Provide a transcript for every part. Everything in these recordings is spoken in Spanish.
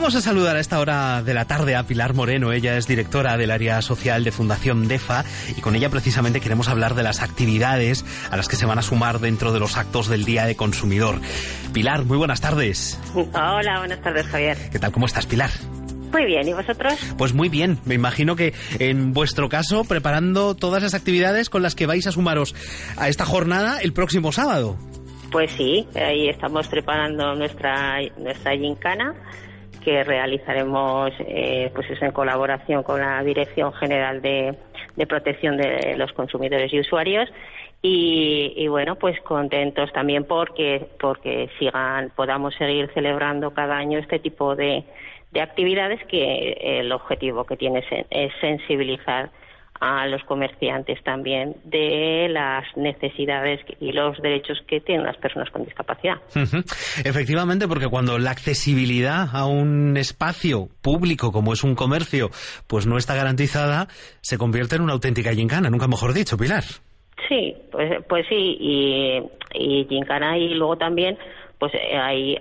Vamos a saludar a esta hora de la tarde a Pilar Moreno. Ella es directora del área social de Fundación DEFA y con ella precisamente queremos hablar de las actividades a las que se van a sumar dentro de los actos del Día de Consumidor. Pilar, muy buenas tardes. Hola, buenas tardes, Javier. ¿Qué tal? ¿Cómo estás, Pilar? Muy bien, ¿y vosotros? Pues muy bien, me imagino que en vuestro caso preparando todas las actividades con las que vais a sumaros a esta jornada el próximo sábado. Pues sí, ahí estamos preparando nuestra nuestra gincana que realizaremos eh, pues en colaboración con la Dirección General de, Protección de los Consumidores y Usuarios. Y, bueno pues contentos también porque porque sigan podamos seguir celebrando cada año este tipo de, de actividades que el objetivo que tiene es sensibilizar a los comerciantes también de las necesidades y los derechos que tienen las personas con discapacidad. Efectivamente, porque cuando la accesibilidad a un espacio público como es un comercio, pues no está garantizada, se convierte en una auténtica gincana, nunca mejor dicho, Pilar. Sí, pues, pues sí, y, y gincana y luego también, pues hay,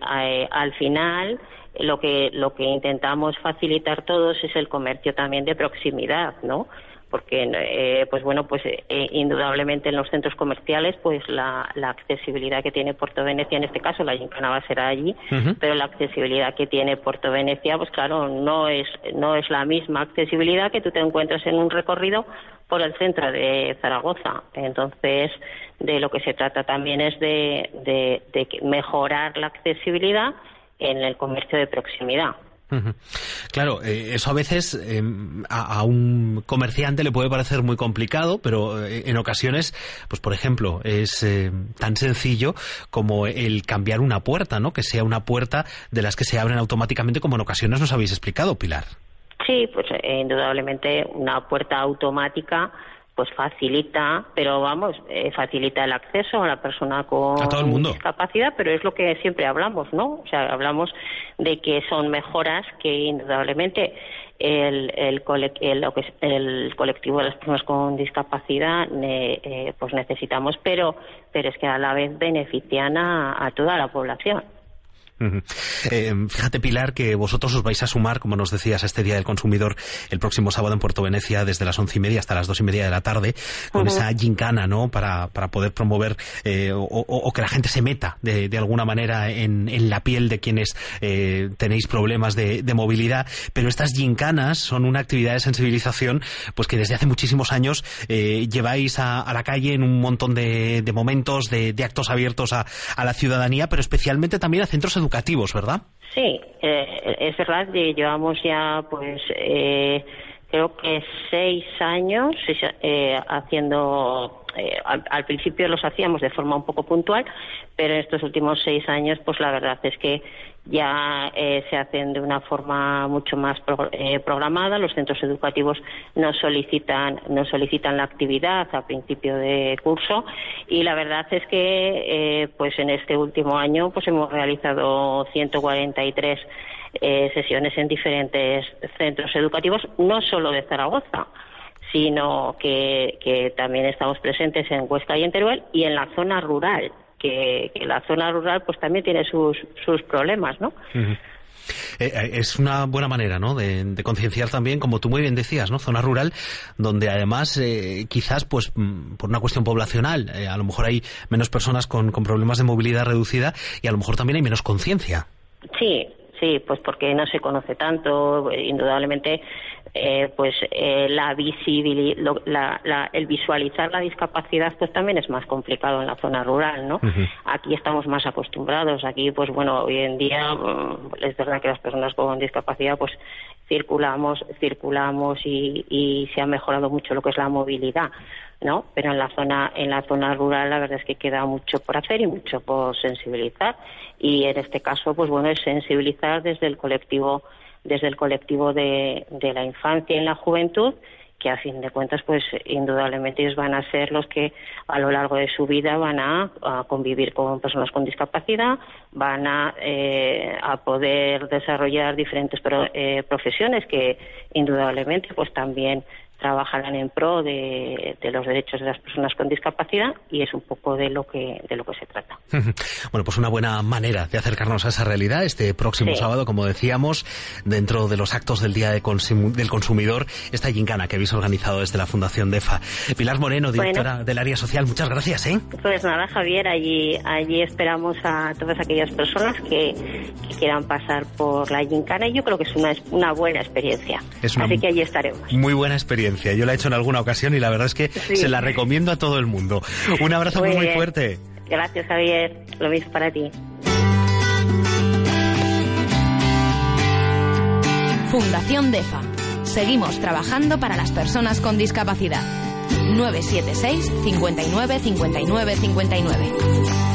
al final lo que lo que intentamos facilitar todos es el comercio también de proximidad, ¿no? Porque eh, pues bueno pues eh, indudablemente en los centros comerciales pues la, accesibilidad que tiene Puerto Venecia en este caso la gincana va a ser allí pero la accesibilidad que tiene Puerto Venecia pues claro no es no es la misma accesibilidad que tú te encuentras en un recorrido por el centro de Zaragoza. Entonces de lo que se trata también es de, de mejorar la accesibilidad en el comercio de proximidad Claro, eh, eso a veces em, a, un comerciante le puede parecer muy complicado, pero eh, en ocasiones, pues por ejemplo, es eh, tan sencillo como el cambiar una puerta, ¿no? Que sea una puerta de las que se abren automáticamente, como en ocasiones nos habéis explicado, Pilar. Sí, pues indudablemente una puerta automática pues facilita, pero vamos, eh, facilita el acceso a la persona con discapacidad, pero es lo que siempre hablamos, ¿no? O sea, hablamos de que son mejoras que indudablemente el, el, el, colectivo de las personas con discapacidad eh, pues necesitamos, pero, pero es que a la vez benefician a toda la población. Eh, fíjate, Pilar, que vosotros os vais a sumar, como nos decías, a este Día del Consumidor el próximo sábado en Puerto Venecia, desde las once y media hasta las dos y media de la tarde, con esa gincana, ¿no? Para, para poder promover eh, o, que la gente se meta de, alguna manera en, la piel de quienes eh, tenéis problemas de, movilidad. Pero estas gincanas son una actividad de sensibilización, pues que desde hace muchísimos años lleváis a, la calle en un montón de, momentos, de, actos abiertos a, a la ciudadanía, pero especialmente también a centros educativos educativos, ¿verdad? Sí, eh, es verdad que llevamos ya, pues, eh, creo que seis años eh, haciendo eh, al, principio los hacíamos de forma un poco puntual, pero en estos últimos seis años, pues la verdad es que ya eh, se hacen de una forma mucho más eh, programada. Los centros educativos nos solicitan, nos solicitan la actividad a principio de curso y la verdad es que, pues en este último año, pues hemos realizado 143 sesiones en diferentes centros educativos, no solo de Zaragoza sino que, también estamos presentes en Huesca y en Teruel y en la zona rural, que, la zona rural pues también tiene sus, sus problemas, ¿no? Eh, eh, es una buena manera, ¿no? De, concienciar también, como tú muy bien decías, ¿no? Zona rural, donde además, eh, quizás, pues, mm, por una cuestión poblacional, a lo mejor hay menos personas con, con problemas de movilidad reducida y a lo mejor también hay menos conciencia. Sí, sí, pues porque no se conoce tanto, indudablemente eh, pues eh, la visibilidad, el visualizar la discapacidad pues también es más complicado en la zona rural, ¿no? Aquí estamos más acostumbrados, aquí pues bueno, hoy en día mm, es verdad que las personas con discapacidad pues circulamos, circulamos y, y se ha mejorado mucho lo que es la movilidad, ¿no? Pero en la zona, en la zona rural la verdad es que queda mucho por hacer y mucho por sensibilizar y en este caso pues bueno es sensibilizar desde el colectivo desde el colectivo de, de la infancia y la juventud que a fin de cuentas, pues indudablemente ellos van a ser los que a lo largo de su vida van a, convivir con personas con discapacidad, van a, eh, a poder desarrollar diferentes eh, profesiones que indudablemente, pues también trabajarán en pro de, los derechos de las personas con discapacidad y es un poco de lo que de lo que se trata. bueno, pues una buena manera de acercarnos a esa realidad este próximo sábado, como decíamos, dentro de los actos del Día del Consumidor, esta gincana que habéis organizado desde la Fundación DEFA. Pilar Moreno, directora del área social, muchas gracias. ¿eh? Pues nada, Javier, allí allí esperamos a todas aquellas personas que, quieran pasar por la gincana y yo creo que es una, una buena experiencia. Así que allí estaremos. Muy buena experiencia yo la he hecho en alguna ocasión y la verdad es que se la recomiendo a todo el mundo. Un abrazo muy, muy, fuerte. Gracias, Javier. Lo mismo para ti. Fundación DEFA. Seguimos trabajando para las personas con discapacidad. 976 59 59 59.